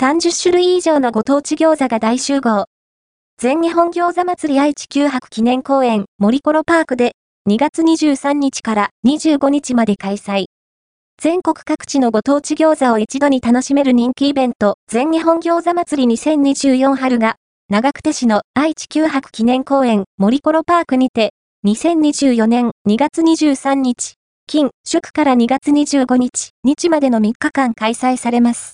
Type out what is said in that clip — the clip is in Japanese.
30種類以上のご当地餃子が大集合。全日本餃子祭り愛知九博記念公園森コロパークで2月23日から25日まで開催。全国各地のご当地餃子を一度に楽しめる人気イベント全日本餃子祭り2024春が長久手市の愛知九博記念公園森コロパークにて2024年2月23日金、祝から2月25日、日までの3日間開催されます。